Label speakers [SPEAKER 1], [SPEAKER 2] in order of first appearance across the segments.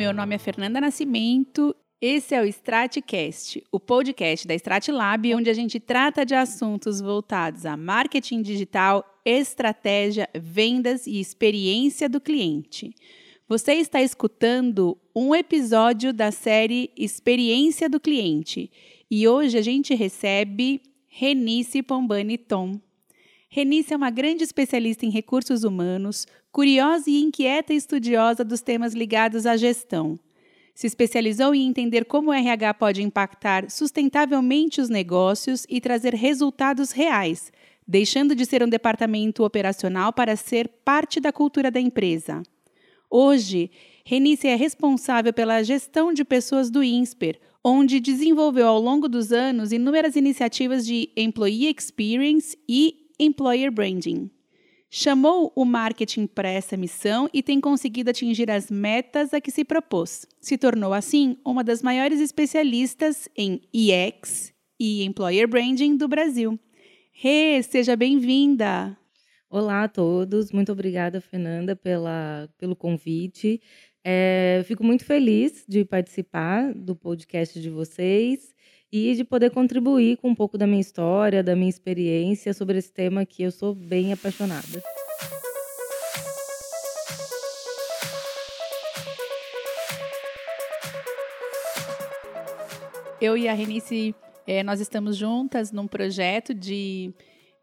[SPEAKER 1] meu nome é Fernanda Nascimento. Esse é o Stratcast, o podcast da Stratlab, onde a gente trata de assuntos voltados a marketing digital, estratégia, vendas e experiência do cliente. Você está escutando um episódio da série Experiência do Cliente e hoje a gente recebe Renice Pombani Tom. Renice é uma grande especialista em recursos humanos, curiosa e inquieta estudiosa dos temas ligados à gestão. Se especializou em entender como o RH pode impactar sustentavelmente os negócios e trazer resultados reais, deixando de ser um departamento operacional para ser parte da cultura da empresa. Hoje, Renice é responsável pela gestão de pessoas do INSPER, onde desenvolveu ao longo dos anos inúmeras iniciativas de Employee Experience e Employer Branding. Chamou o marketing para essa missão e tem conseguido atingir as metas a que se propôs. Se tornou, assim, uma das maiores especialistas em EX e Employer Branding do Brasil. Rê, seja bem-vinda!
[SPEAKER 2] Olá a todos, muito obrigada, Fernanda, pela, pelo convite. É, fico muito feliz de participar do podcast de vocês e de poder contribuir com um pouco da minha história, da minha experiência sobre esse tema que eu sou bem apaixonada.
[SPEAKER 1] Eu e a Renice, é, nós estamos juntas num projeto de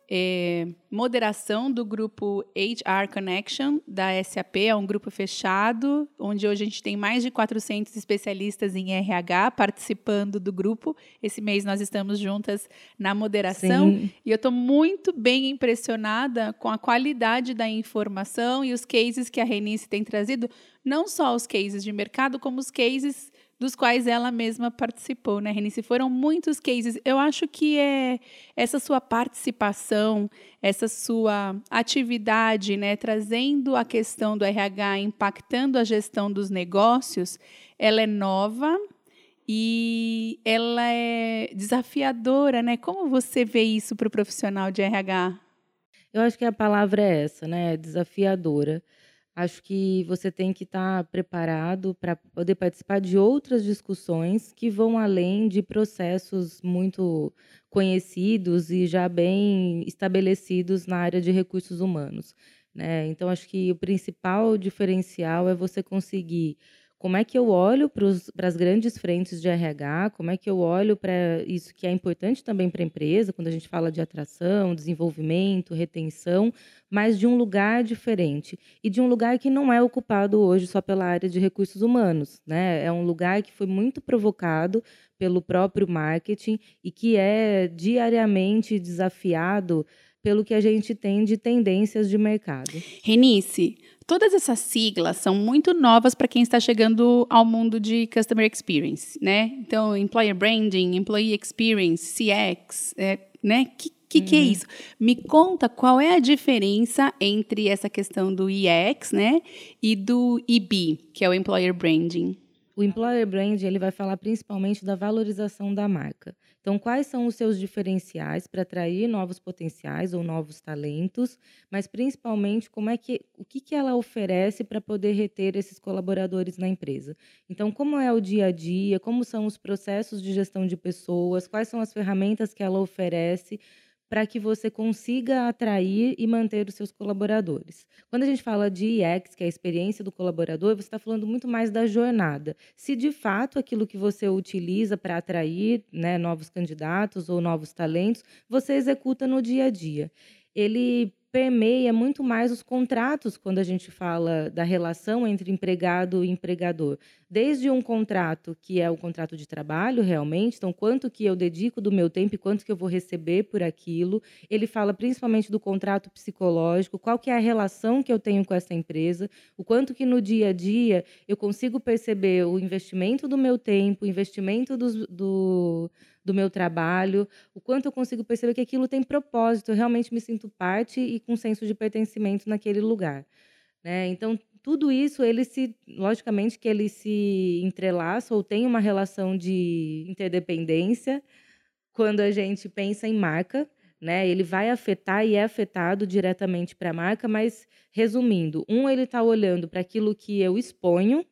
[SPEAKER 1] é, moderação do grupo HR Connection da SAP, é um grupo fechado, onde hoje a gente tem mais de 400 especialistas em RH participando do grupo. Esse mês nós estamos juntas na moderação Sim. e eu estou muito bem impressionada com a qualidade da informação e os cases que a Renice tem trazido, não só os cases de mercado, como os cases dos quais ela mesma participou, né, Renice? Foram muitos cases. Eu acho que é essa sua participação, essa sua atividade, né, trazendo a questão do RH, impactando a gestão dos negócios, ela é nova e ela é desafiadora, né? Como você vê isso para o profissional de RH?
[SPEAKER 2] Eu acho que a palavra é essa, né? Desafiadora. Acho que você tem que estar tá preparado para poder participar de outras discussões que vão além de processos muito conhecidos e já bem estabelecidos na área de recursos humanos. Né? Então, acho que o principal diferencial é você conseguir como é que eu olho para as grandes frentes de RH, como é que eu olho para isso que é importante também para a empresa, quando a gente fala de atração, desenvolvimento, retenção, mas de um lugar diferente e de um lugar que não é ocupado hoje só pela área de recursos humanos, né? É um lugar que foi muito provocado pelo próprio marketing e que é diariamente desafiado pelo que a gente tem de tendências de mercado.
[SPEAKER 1] Renice, todas essas siglas são muito novas para quem está chegando ao mundo de Customer Experience, né? Então, Employer Branding, Employee Experience, CX, é, né? Que que, que é uhum. isso? Me conta qual é a diferença entre essa questão do EX, né, e do EB, que é o Employer Branding.
[SPEAKER 2] O Employer Brand ele vai falar principalmente da valorização da marca. Então, quais são os seus diferenciais para atrair novos potenciais ou novos talentos, mas principalmente como é que o que, que ela oferece para poder reter esses colaboradores na empresa. Então, como é o dia a dia, como são os processos de gestão de pessoas, quais são as ferramentas que ela oferece para que você consiga atrair e manter os seus colaboradores. Quando a gente fala de EX, que é a experiência do colaborador, você está falando muito mais da jornada. Se de fato aquilo que você utiliza para atrair né, novos candidatos ou novos talentos, você executa no dia a dia. Ele permeia muito mais os contratos quando a gente fala da relação entre empregado e empregador. Desde um contrato que é o contrato de trabalho, realmente, então quanto que eu dedico do meu tempo e quanto que eu vou receber por aquilo. Ele fala principalmente do contrato psicológico, qual que é a relação que eu tenho com essa empresa, o quanto que no dia a dia eu consigo perceber o investimento do meu tempo, o investimento do, do do meu trabalho, o quanto eu consigo perceber que aquilo tem propósito, eu realmente me sinto parte e com senso de pertencimento naquele lugar. Né? Então, tudo isso, ele se, logicamente que ele se entrelaça ou tem uma relação de interdependência quando a gente pensa em marca, né? Ele vai afetar e é afetado diretamente para a marca, mas resumindo, um ele está olhando para aquilo que eu exponho,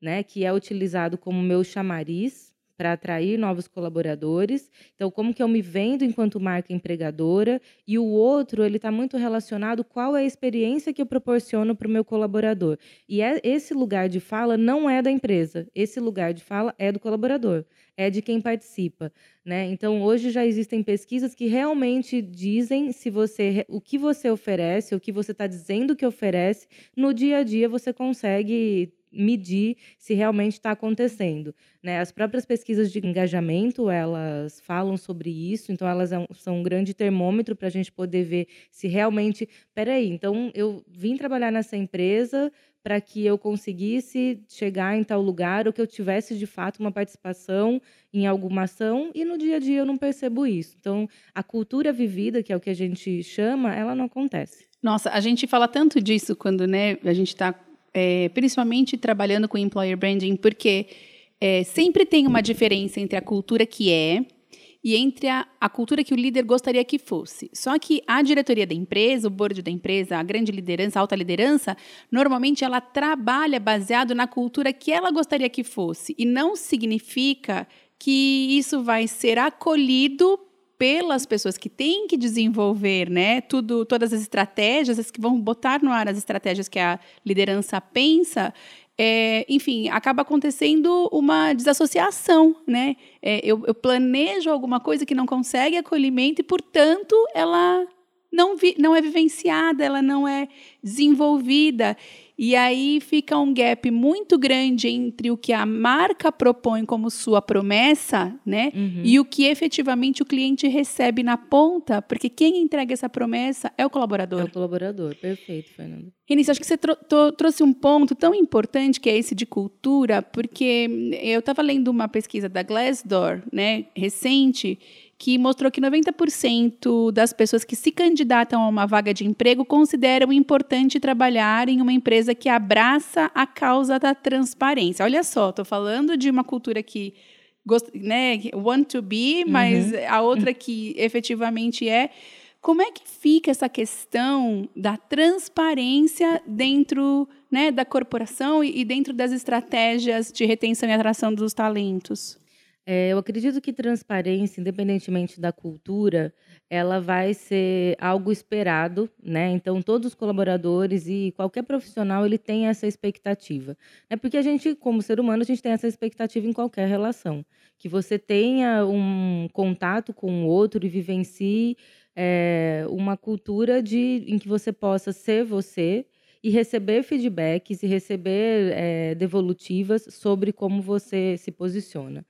[SPEAKER 2] né, que é utilizado como meu chamariz para atrair novos colaboradores. Então, como que eu me vendo enquanto marca empregadora? E o outro, ele está muito relacionado qual é a experiência que eu proporciono para o meu colaborador. E é, esse lugar de fala não é da empresa. Esse lugar de fala é do colaborador, é de quem participa. Né? Então, hoje já existem pesquisas que realmente dizem se você o que você oferece, o que você está dizendo que oferece, no dia a dia você consegue medir se realmente está acontecendo. Né? As próprias pesquisas de engajamento, elas falam sobre isso, então elas é são um grande termômetro para a gente poder ver se realmente... Peraí, então eu vim trabalhar nessa empresa para que eu conseguisse chegar em tal lugar ou que eu tivesse de fato uma participação em alguma ação e no dia a dia eu não percebo isso. Então, a cultura vivida, que é o que a gente chama, ela não acontece.
[SPEAKER 1] Nossa, a gente fala tanto disso quando né, a gente está é, principalmente trabalhando com employer branding, porque é, sempre tem uma diferença entre a cultura que é e entre a, a, cultura que o líder gostaria que fosse. Só que a diretoria da empresa, o board da empresa, a grande liderança, a alta liderança, normalmente ela trabalha baseado na cultura que ela gostaria que fosse. E não significa que isso vai ser acolhido pelas pessoas que têm que desenvolver, né, tudo, todas as estratégias, as que vão botar no ar as estratégias que a liderança pensa, é, enfim, acaba acontecendo uma desassociação, né? É, eu, eu, planejo alguma coisa que não consegue acolhimento e, portanto, ela não, vi, não é vivenciada, ela não é desenvolvida. E aí fica um gap muito grande entre o que a marca propõe como sua promessa, né? Uhum. E o que efetivamente o cliente recebe na ponta, porque quem entrega essa promessa é o colaborador. É
[SPEAKER 2] o colaborador, perfeito, Fernando.
[SPEAKER 1] Início, acho que você trouxe um ponto tão importante que é esse de cultura, porque eu estava lendo uma pesquisa da Glassdoor, né, recente, que mostrou que 90% das pessoas que se candidatam a uma vaga de emprego consideram importante trabalhar em uma empresa que abraça a causa da transparência. Olha só, estou falando de uma cultura que né, want to be, mas uhum. a outra que efetivamente é. Como é que fica essa questão da transparência dentro né, da corporação e dentro das estratégias de retenção e atração dos talentos?
[SPEAKER 2] É, eu acredito que transparência, independentemente da cultura, ela vai ser algo esperado, né? Então, todos os colaboradores e qualquer profissional, ele tem essa expectativa. É porque a gente, como ser humano, a gente tem essa expectativa em qualquer relação. Que você tenha um contato com o outro e vivencie é, uma cultura de, em que você possa ser você e receber feedbacks e receber é, devolutivas sobre como você se posiciona.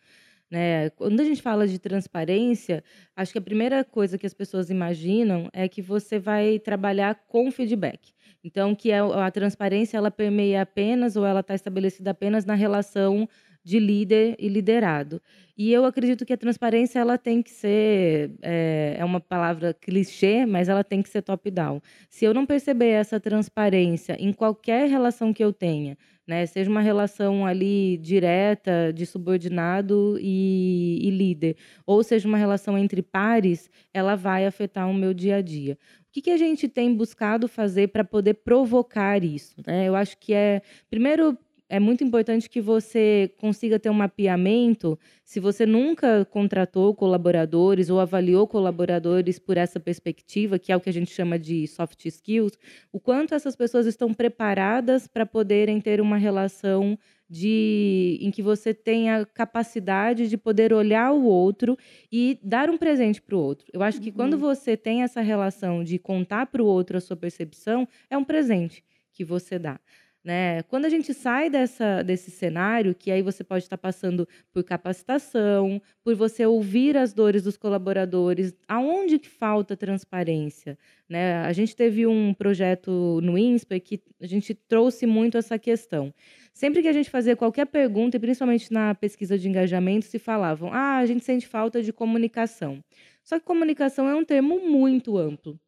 [SPEAKER 2] Né? Quando a gente fala de transparência, acho que a primeira coisa que as pessoas imaginam é que você vai trabalhar com feedback. Então, que a, é a transparência ela permeia apenas ou ela está estabelecida apenas na relação de líder e liderado. E eu acredito que a transparência ela tem que ser é, é uma palavra clichê, mas ela tem que ser top-down. Se eu não perceber essa transparência em qualquer relação que eu tenha, né, seja uma relação ali direta de subordinado e, e líder, ou seja uma relação entre pares, ela vai afetar o meu dia a dia. O que, que a gente tem buscado fazer para poder provocar isso? Né? Eu acho que é, primeiro, é muito importante que você consiga ter um mapeamento. Se você nunca contratou colaboradores ou avaliou colaboradores por essa perspectiva, que é o que a gente chama de soft skills, o quanto essas pessoas estão preparadas para poderem ter uma relação de em que você tenha capacidade de poder olhar o outro e dar um presente para o outro. Eu acho que uhum. quando você tem essa relação de contar para o outro a sua percepção, é um presente que você dá. Né? Quando a gente sai dessa, desse cenário, que aí você pode estar passando por capacitação, por você ouvir as dores dos colaboradores, aonde que falta transparência? Né? A gente teve um projeto no INSPER que a gente trouxe muito essa questão. Sempre que a gente fazia qualquer pergunta, e principalmente na pesquisa de engajamento, se falavam: ah, a gente sente falta de comunicação. Só que comunicação é um termo muito amplo.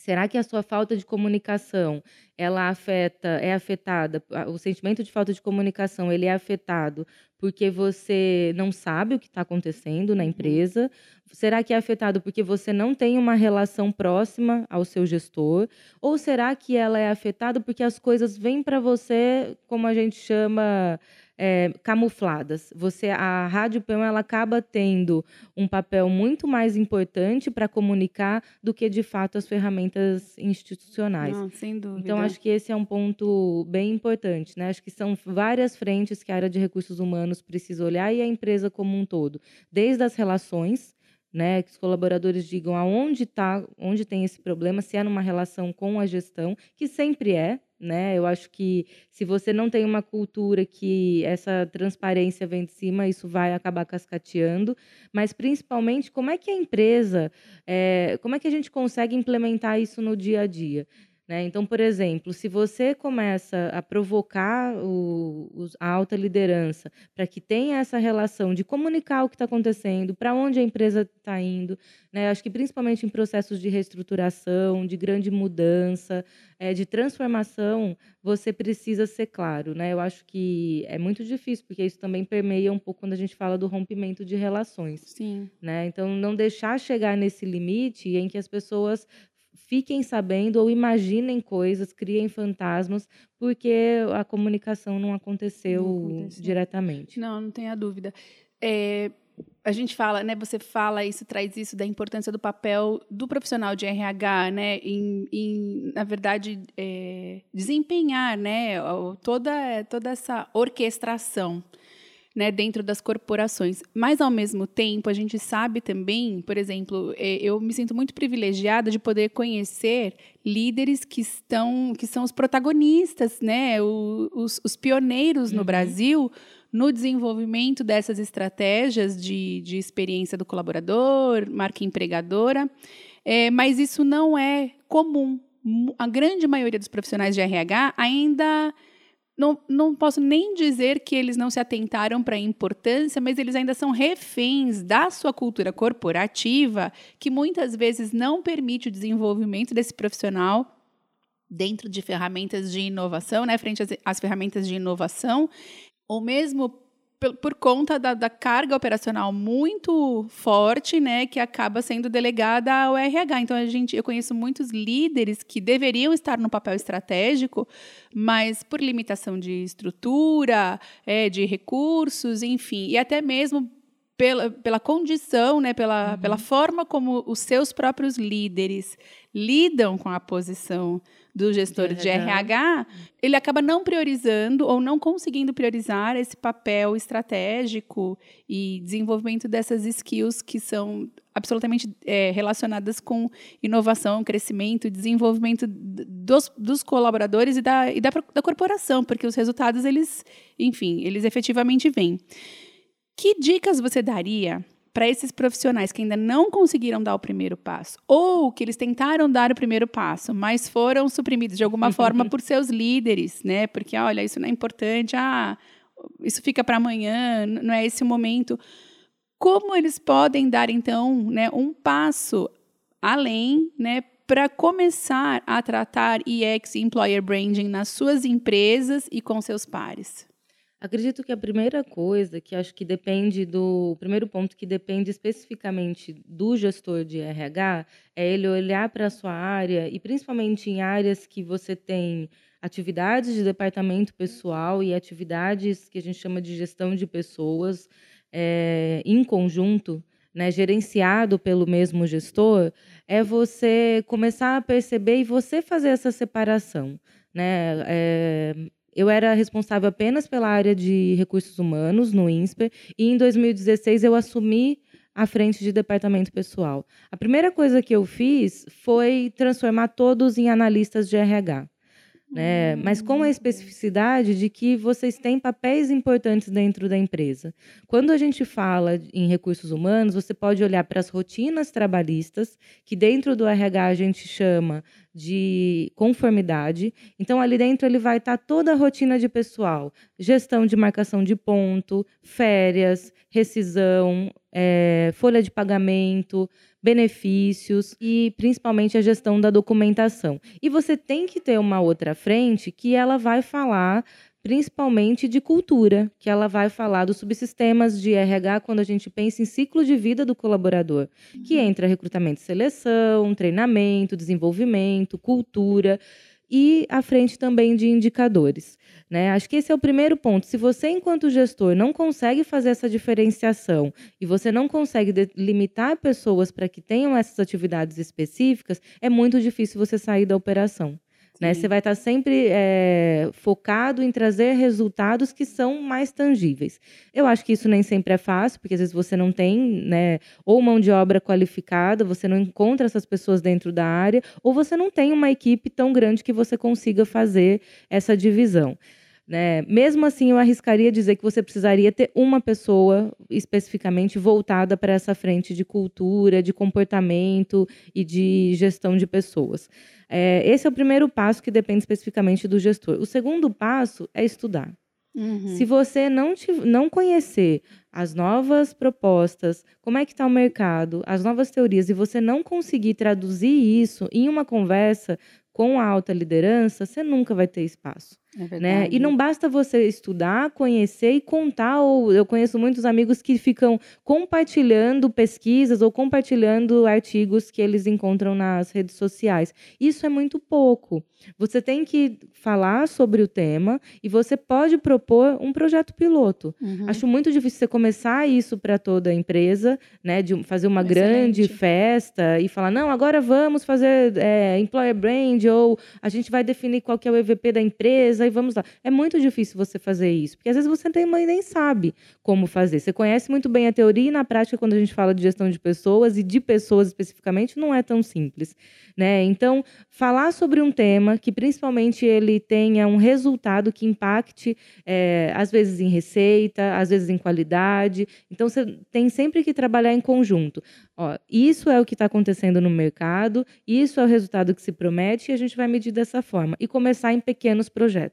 [SPEAKER 2] Será que a sua falta de comunicação, ela afeta, é afetada, o sentimento de falta de comunicação, ele é afetado porque você não sabe o que está acontecendo na uhum. empresa? Será que é afetado porque você não tem uma relação próxima ao seu gestor? Ou será que ela é afetada porque as coisas vêm para você, como a gente chama, é, camufladas. Você, a rádio peão ela acaba tendo um papel muito mais importante para comunicar do que de fato as ferramentas institucionais.
[SPEAKER 1] Não, sem dúvida.
[SPEAKER 2] Então acho que esse é um ponto bem importante, né? Acho que são várias frentes que a área de recursos humanos precisa olhar e a empresa como um todo, desde as relações né, que os colaboradores digam aonde tá, onde tem esse problema, se é numa relação com a gestão, que sempre é, né? Eu acho que se você não tem uma cultura que essa transparência vem de cima, isso vai acabar cascateando. Mas principalmente, como é que a empresa, é, como é que a gente consegue implementar isso no dia a dia? Né? Então, por exemplo, se você começa a provocar o, a alta liderança para que tenha essa relação de comunicar o que está acontecendo, para onde a empresa está indo, né? acho que principalmente em processos de reestruturação, de grande mudança, é, de transformação, você precisa ser claro. Né? Eu acho que é muito difícil, porque isso também permeia um pouco quando a gente fala do rompimento de relações.
[SPEAKER 1] Sim.
[SPEAKER 2] Né? Então, não deixar chegar nesse limite em que as pessoas fiquem sabendo ou imaginem coisas, criem fantasmas, porque a comunicação não aconteceu, não aconteceu. diretamente.
[SPEAKER 1] Não, não tenha dúvida. É, a gente fala, né? Você fala isso, traz isso da importância do papel do profissional de RH, né? Em, em na verdade, é, desempenhar, né? Toda toda essa orquestração né, dentro das corporações. Mas, ao mesmo tempo, a gente sabe também, por exemplo, é, eu me sinto muito privilegiada de poder conhecer líderes que estão, que são os protagonistas, né, os, os pioneiros no uhum. Brasil no desenvolvimento dessas estratégias de, de experiência do colaborador, marca empregadora. É, mas isso não é comum. A grande maioria dos profissionais de RH ainda não, não posso nem dizer que eles não se atentaram para a importância, mas eles ainda são reféns da sua cultura corporativa, que muitas vezes não permite o desenvolvimento desse profissional dentro de ferramentas de inovação, né, frente às, às ferramentas de inovação, ou mesmo por, conta da, da, carga operacional muito forte, né, que acaba sendo delegada ao RH. Então a gente, eu conheço muitos líderes que deveriam estar no papel estratégico, mas por limitação de estrutura, é, de recursos, enfim, e até mesmo pela, pela condição, né, pela, uhum. pela forma como os seus próprios líderes lidam com a posição do gestor de, de RH, ele acaba não priorizando ou não conseguindo priorizar esse papel estratégico e desenvolvimento dessas skills que são absolutamente é, relacionadas com inovação, crescimento, desenvolvimento dos, dos colaboradores e, da, e da, da corporação, porque os resultados, eles, enfim, eles efetivamente vêm. Que dicas você daria para esses profissionais que ainda não conseguiram dar o primeiro passo, ou que eles tentaram dar o primeiro passo, mas foram suprimidos de alguma forma por seus líderes, né? Porque, olha, isso não é importante, ah, isso fica para amanhã, não é esse o momento. Como eles podem dar, então, né, um passo além, né, para começar a tratar EX Employer Branding nas suas empresas e com seus pares?
[SPEAKER 2] Acredito que a primeira coisa que acho que depende do. O primeiro ponto que depende especificamente do gestor de RH é ele olhar para a sua área e principalmente em áreas que você tem atividades de departamento pessoal e atividades que a gente chama de gestão de pessoas é, em conjunto, né, gerenciado pelo mesmo gestor, é você começar a perceber e você fazer essa separação. Né? É, eu era responsável apenas pela área de recursos humanos no INSPER e em 2016 eu assumi a frente de departamento pessoal. A primeira coisa que eu fiz foi transformar todos em analistas de RH. Né? Mas com a hum. especificidade de que vocês têm papéis importantes dentro da empresa. Quando a gente fala em recursos humanos, você pode olhar para as rotinas trabalhistas, que dentro do RH a gente chama de conformidade. Então, ali dentro ele vai estar toda a rotina de pessoal, gestão de marcação de ponto, férias, rescisão, é, folha de pagamento, benefícios e principalmente a gestão da documentação. E você tem que ter uma outra frente que ela vai falar principalmente de cultura, que ela vai falar dos subsistemas de RH quando a gente pensa em ciclo de vida do colaborador, que uhum. entra recrutamento e seleção, treinamento, desenvolvimento, cultura. e à frente também de indicadores. Né? Acho que esse é o primeiro ponto. Se você, enquanto gestor, não consegue fazer essa diferenciação e você não consegue limitar pessoas para que tenham essas atividades específicas, é muito difícil você sair da operação. Né? Você vai estar sempre é, focado em trazer resultados que são mais tangíveis. Eu acho que isso nem sempre é fácil, porque às vezes você não tem né, ou mão de obra qualificada, você não encontra essas pessoas dentro da área, ou você não tem uma equipe tão grande que você consiga fazer essa divisão. Né? Mesmo assim, eu arriscaria dizer que você precisaria ter uma pessoa especificamente voltada para essa frente de cultura, de comportamento e de gestão de pessoas. É, esse é o primeiro passo que depende especificamente do gestor. O segundo passo é estudar. Uhum. Se você não, te, não conhecer as novas propostas, como é que está o mercado, as novas teorias, e você não conseguir traduzir isso em uma conversa com a alta liderança, você nunca vai ter espaço. É né? E não basta você estudar, conhecer e contar. Ou eu conheço muitos amigos que ficam compartilhando pesquisas ou compartilhando artigos que eles encontram nas redes sociais. Isso é muito pouco. Você tem que falar sobre o tema e você pode propor um projeto piloto. Uhum. Acho muito difícil você começar isso para toda a empresa, né? De fazer uma Excelente. grande festa e falar, não, agora vamos fazer é, employer brand ou a gente vai definir qual que é o EVP da empresa e vamos lá. É muito difícil você fazer isso, porque às vezes você tem mãe nem sabe como fazer. Você conhece muito bem a teoria e na prática, quando a gente fala de gestão de pessoas e de pessoas especificamente, não é tão simples. Né? Então, falar sobre um tema que principalmente ele tenha um resultado que impacte, é, às vezes em receita, às vezes em qualidade. Então, você tem sempre que trabalhar em conjunto. Ó, isso é o que está acontecendo no mercado, isso é o resultado que se promete e a gente vai medir dessa forma. E começar em pequenos projetos.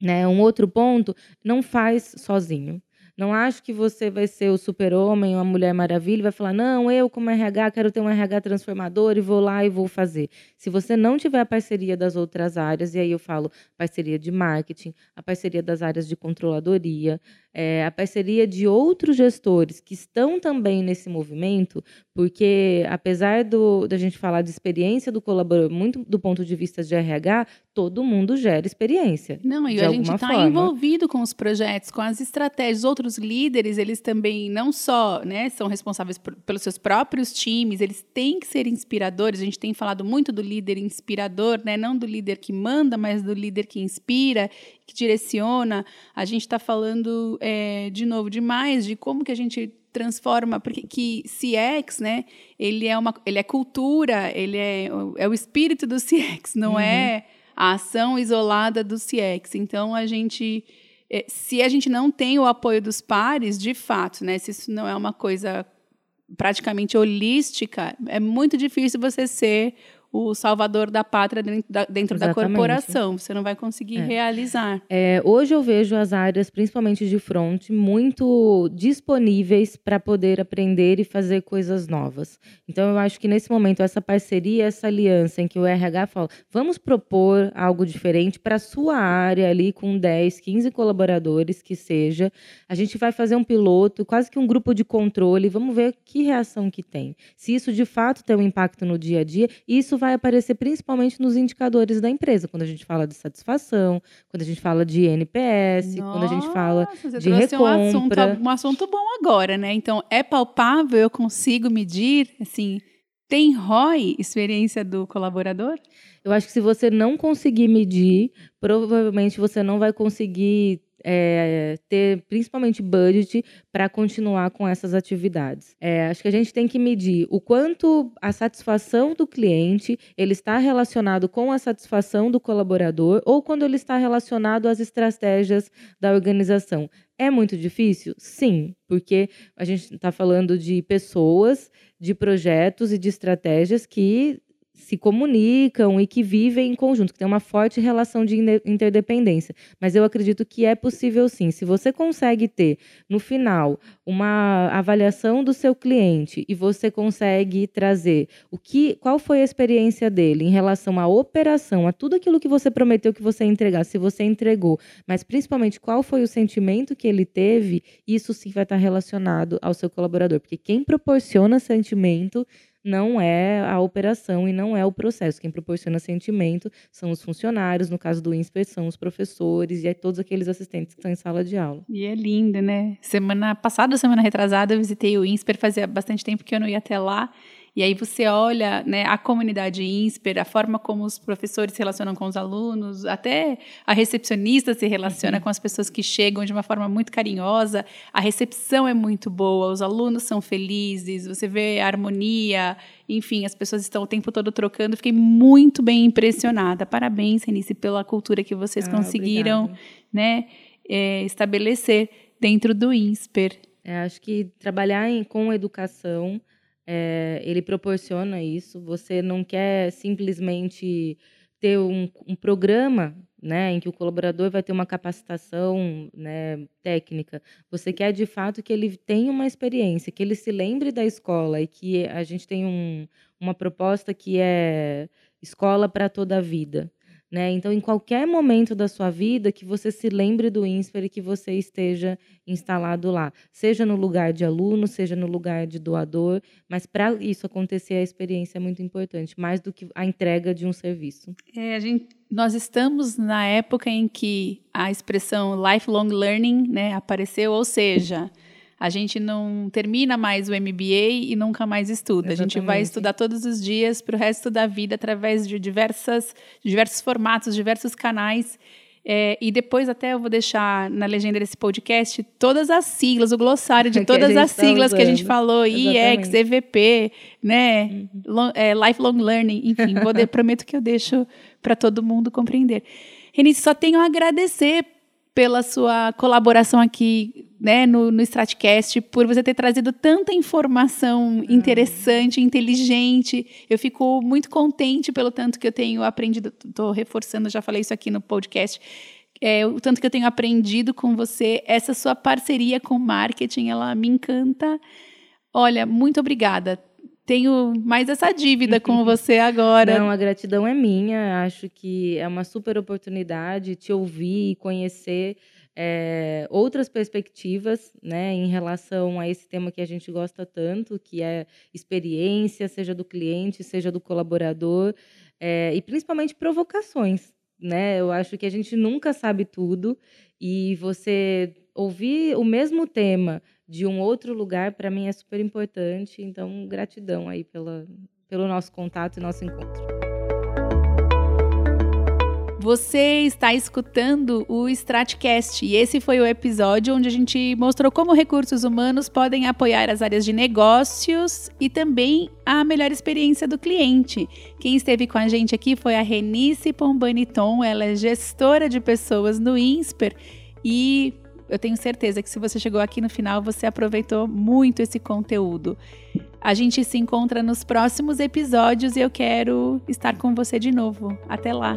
[SPEAKER 2] Né? Um outro ponto, não faz sozinho. Não acho que você vai ser o super-homem ou a Mulher Maravilha e vai falar, não, eu como RH quero ter um RH transformador e vou lá e vou fazer. Se você não tiver a parceria das outras áreas, e aí eu falo parceria de marketing, a parceria das áreas de controladoria, é, a parceria de outros gestores que estão também nesse movimento, porque apesar do, da gente falar de experiência do colaborador, muito do ponto de vista de RH, todo mundo gera experiência.
[SPEAKER 1] Não, e a gente está envolvido com os projetos, com as estratégias. Outros líderes, eles também não só né, são responsáveis por, pelos seus próprios times, eles têm que ser inspiradores. A gente tem falado muito do líder inspirador, né, não do líder que manda, mas do líder que inspira, que direciona. A gente está falando é, de novo, demais de como que a gente transforma, porque que CX, né, ele é uma, ele é cultura, ele é, é o espírito do CX, não uhum. é a ação isolada do CX. Então a gente é, se a gente não tem o apoio dos pares, de fato, né, se isso não é uma coisa praticamente holística, é muito difícil você ser o salvador da pátria dentro da, dentro da corporação. Você não vai conseguir é. realizar.
[SPEAKER 2] É, hoje eu vejo as áreas, principalmente de front, muito disponíveis para poder aprender e fazer coisas novas. Então eu acho que nesse momento essa parceria, essa aliança em que o RH fala, vamos propor algo diferente para a sua área ali com 10, 15 colaboradores que seja. A gente vai fazer um piloto, quase que um grupo de controle, vamos ver que reação que tem. Se isso de fato tem um impacto no dia a dia, isso vai aparecer principalmente nos indicadores da empresa, quando a gente fala de satisfação, quando a gente fala de NPS, Nossa, quando a gente fala de recompra. Um
[SPEAKER 1] assunto, um assunto bom agora, né? Então, é palpável, eu consigo medir, assim, tem ROI, experiência do colaborador?
[SPEAKER 2] Eu acho que se você não conseguir medir, provavelmente você não vai conseguir é, ter principalmente budget para continuar com essas atividades. É, acho que a gente tem que medir o quanto a satisfação do cliente ele está relacionado com a satisfação do colaborador ou quando ele está relacionado às estratégias da organização. É muito difícil? Sim, porque a gente está falando de pessoas, de projetos e de estratégias que se comunicam e que vivem em conjunto, que tem uma forte relação de interdependência. Mas eu acredito que é possível sim. Se você consegue ter, no final, uma avaliação do seu cliente e você consegue trazer o que, qual foi a experiência dele em relação à operação, a tudo aquilo que você prometeu que você ia entregar, se você entregou, mas principalmente qual foi o sentimento que ele teve, isso sim vai estar relacionado ao seu colaborador, porque quem proporciona sentimento não é a operação e não é o processo. Quem proporciona sentimento são os funcionários, no caso do INSPER, são os professores e é todos aqueles assistentes que estão em sala de aula.
[SPEAKER 1] E é lindo, né? Semana passada, semana retrasada, eu visitei o INSPER, fazia bastante tempo que eu não ia até lá. E aí você olha né, a comunidade INSPER, a forma como os professores se relacionam com os alunos, até a recepcionista se relaciona uhum. com as pessoas que chegam de uma forma muito carinhosa, a recepção é muito boa, os alunos são felizes, você vê a harmonia, enfim, as pessoas estão o tempo todo trocando. Fiquei muito bem impressionada. Parabéns, Renice, pela cultura que vocês ah, conseguiram né, é, estabelecer dentro do INSPER.
[SPEAKER 2] É, acho que trabalhar em, com educação é, ele proporciona isso. Você não quer simplesmente ter um, um, programa né, em que o colaborador vai ter uma capacitação né, técnica. Você quer, de fato, que ele tenha uma experiência, que ele se lembre da escola e que a gente tem um, uma proposta que é escola para toda a vida. Né? Então, em qualquer momento da sua vida, que você se lembre do INSPER e que você esteja instalado lá, seja no lugar de aluno, seja no lugar de doador, mas para isso acontecer, a experiência é muito importante, mais do que a entrega de um serviço.
[SPEAKER 1] É, a gente, nós estamos na época em que a expressão lifelong learning né, apareceu, ou seja, a gente não termina mais o MBA e nunca mais estuda. Exatamente. A gente vai estudar todos os dias para o resto da vida através de diversas, diversos formatos, diversos canais. É, e depois até eu vou deixar na legenda desse podcast todas as siglas, o glossário de todas as tá siglas que a gente falou, Exatamente. IEX, EVP, né, uhum. Long, é, Lifelong Learning, enfim, vou de, prometo que eu deixo para todo mundo compreender. Renice, só tenho a agradecer pela sua colaboração aqui né, no, no Stratcast, por você ter trazido tanta informação ah. interessante, inteligente. Eu fico muito contente pelo tanto que eu tenho aprendido. Estou reforçando, já falei isso aqui no podcast. É, o tanto que eu tenho aprendido com você, essa sua parceria com marketing, ela me encanta. Olha, muito obrigada tenho mais essa dívida com você agora.
[SPEAKER 2] Não, a gratidão é minha. Acho que é uma super oportunidade te ouvir e conhecer é, outras perspectivas né, em relação a esse tema que a gente gosta tanto, que é experiência, seja do cliente, seja do colaborador, é, e principalmente provocações. Né? Eu acho que a gente nunca sabe tudo e você ouvir o mesmo tema de um outro lugar, para mim é super importante. Então, gratidão aí pela, pelo nosso contato e nosso encontro.
[SPEAKER 1] Você está escutando o Stratcast e esse foi o episódio onde a gente mostrou como recursos humanos podem apoiar as áreas de negócios e também a melhor experiência do cliente. Quem esteve com a gente aqui foi a Renice Pombaniton, ela é gestora de pessoas no INSPER e eu tenho certeza que se você chegou aqui no final, você aproveitou muito esse conteúdo. A gente se encontra nos próximos episódios e eu quero estar com você de novo. Até lá!